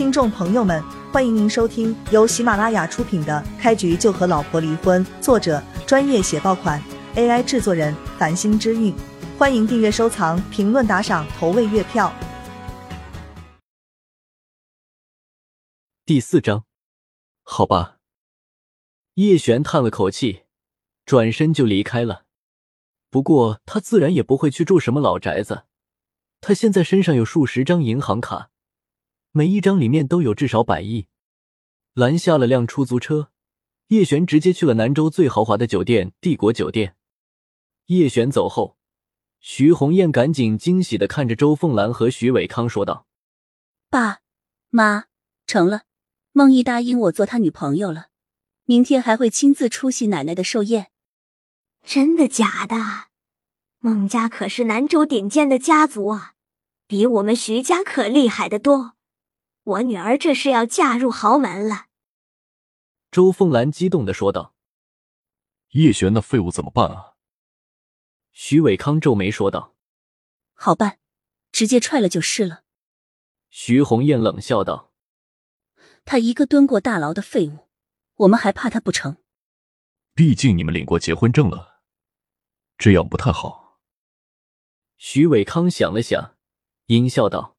听众朋友们，欢迎您收听由喜马拉雅出品的《开局就和老婆离婚》，作者专业写爆款，AI 制作人繁星之韵。欢迎订阅、收藏、评论、打赏、投喂月票。第四章，好吧。叶璇叹了口气，转身就离开了。不过他自然也不会去住什么老宅子，他现在身上有数十张银行卡。每一张里面都有至少百亿。拦下了辆出租车，叶璇直接去了南州最豪华的酒店——帝国酒店。叶璇走后，徐红艳赶紧惊喜的看着周凤兰和徐伟康说道：“爸妈，成了，孟毅答应我做他女朋友了，明天还会亲自出席奶奶的寿宴。真的假的？孟家可是南州顶尖的家族啊，比我们徐家可厉害的多。”我女儿这是要嫁入豪门了，周凤兰激动的说道：“叶璇那废物怎么办啊？”徐伟康皱眉说道：“好办，直接踹了就是了。”徐红艳冷笑道：“他一个蹲过大牢的废物，我们还怕他不成？毕竟你们领过结婚证了，这样不太好。”徐伟康想了想，阴笑道。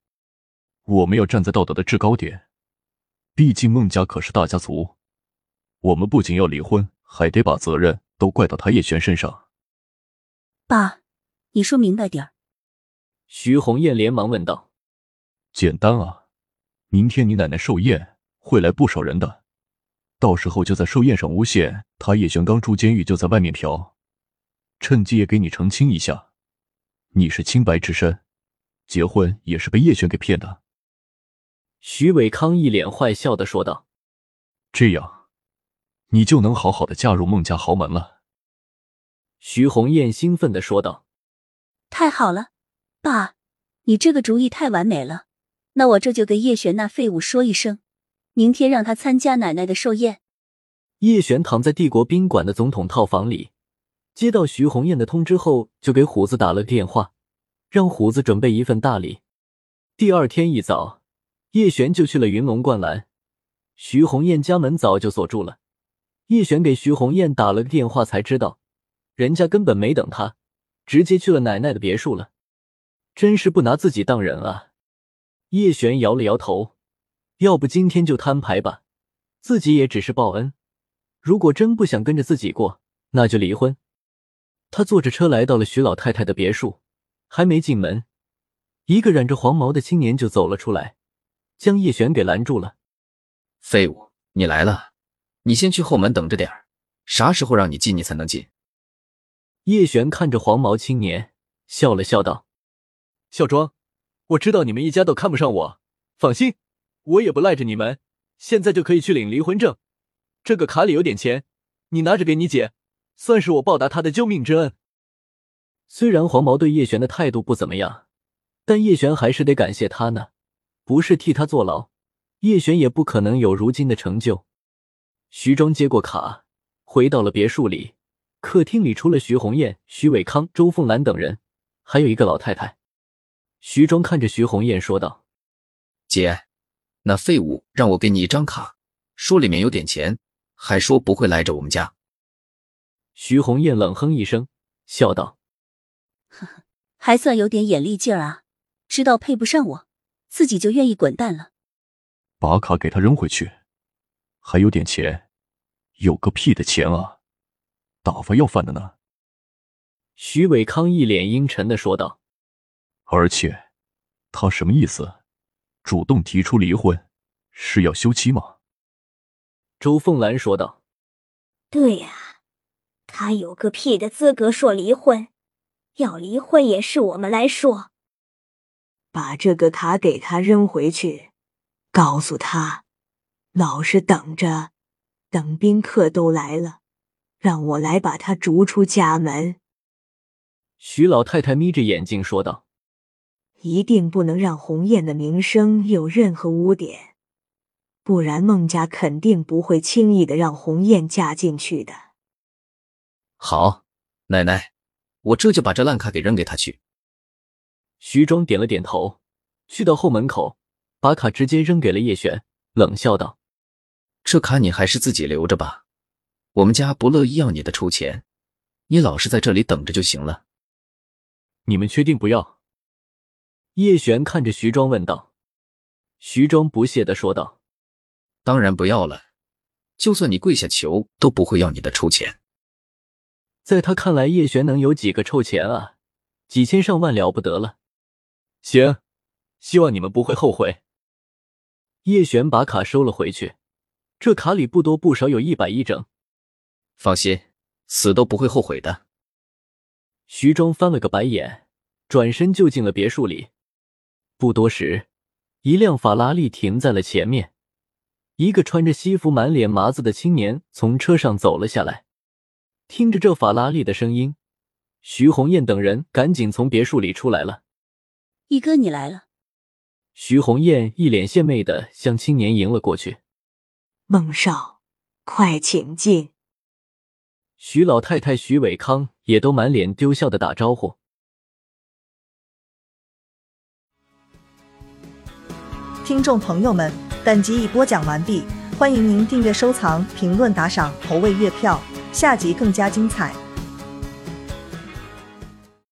我们要站在道德的制高点，毕竟孟家可是大家族。我们不仅要离婚，还得把责任都怪到他叶璇身上。爸，你说明白点儿。徐红艳连忙问道：“简单啊，明天你奶奶寿宴会来不少人的，到时候就在寿宴上诬陷他叶璇刚出监狱就在外面嫖，趁机也给你澄清一下，你是清白之身，结婚也是被叶璇给骗的。”徐伟康一脸坏笑的说道：“这样，你就能好好的嫁入孟家豪门了。”徐红艳兴奋的说道：“太好了，爸，你这个主意太完美了。那我这就给叶璇那废物说一声，明天让他参加奶奶的寿宴。”叶璇躺在帝国宾馆的总统套房里，接到徐红艳的通知后，就给虎子打了电话，让虎子准备一份大礼。第二天一早。叶璇就去了云龙观澜，徐红艳家门早就锁住了。叶璇给徐红艳打了个电话，才知道人家根本没等他，直接去了奶奶的别墅了。真是不拿自己当人啊！叶璇摇了摇头，要不今天就摊牌吧，自己也只是报恩。如果真不想跟着自己过，那就离婚。他坐着车来到了徐老太太的别墅，还没进门，一个染着黄毛的青年就走了出来。将叶璇给拦住了。废物，你来了，你先去后门等着点儿，啥时候让你进，你才能进。叶璇看着黄毛青年，笑了笑道：“孝庄，我知道你们一家都看不上我，放心，我也不赖着你们，现在就可以去领离婚证。这个卡里有点钱，你拿着给你姐，算是我报答她的救命之恩。”虽然黄毛对叶璇的态度不怎么样，但叶璇还是得感谢他呢。不是替他坐牢，叶璇也不可能有如今的成就。徐庄接过卡，回到了别墅里。客厅里除了徐红艳、徐伟康、周凤兰等人，还有一个老太太。徐庄看着徐红艳说道：“姐，那废物让我给你一张卡，说里面有点钱，还说不会赖着我们家。”徐红艳冷哼一声，笑道：“呵呵，还算有点眼力劲儿啊，知道配不上我。”自己就愿意滚蛋了，把卡给他扔回去，还有点钱，有个屁的钱啊！打发要饭的呢。徐伟康一脸阴沉的说道。而且，他什么意思？主动提出离婚，是要休妻吗？周凤兰说道。对呀，他有个屁的资格说离婚？要离婚也是我们来说。把这个卡给他扔回去，告诉他，老实等着，等宾客都来了，让我来把他逐出家门。徐老太太眯着眼睛说道：“一定不能让鸿雁的名声有任何污点，不然孟家肯定不会轻易的让鸿雁嫁进去的。”好，奶奶，我这就把这烂卡给扔给他去。徐庄点了点头，去到后门口，把卡直接扔给了叶璇，冷笑道：“这卡你还是自己留着吧，我们家不乐意要你的出钱，你老实在这里等着就行了。”你们确定不要？叶璇看着徐庄问道。徐庄不屑的说道：“当然不要了，就算你跪下求，都不会要你的臭钱。”在他看来，叶璇能有几个臭钱啊？几千上万了不得了。行，希望你们不会后悔。叶璇把卡收了回去，这卡里不多不少有一百一整。放心，死都不会后悔的。徐庄翻了个白眼，转身就进了别墅里。不多时，一辆法拉利停在了前面，一个穿着西服、满脸麻子的青年从车上走了下来。听着这法拉利的声音，徐红艳等人赶紧从别墅里出来了。一哥，你来了。徐红艳一脸献媚的向青年迎了过去。孟少，快请进。徐老太太、徐伟康也都满脸丢笑的打招呼。听众朋友们，本集已播讲完毕，欢迎您订阅、收藏、评论、打赏、投喂月票。下集更加精彩。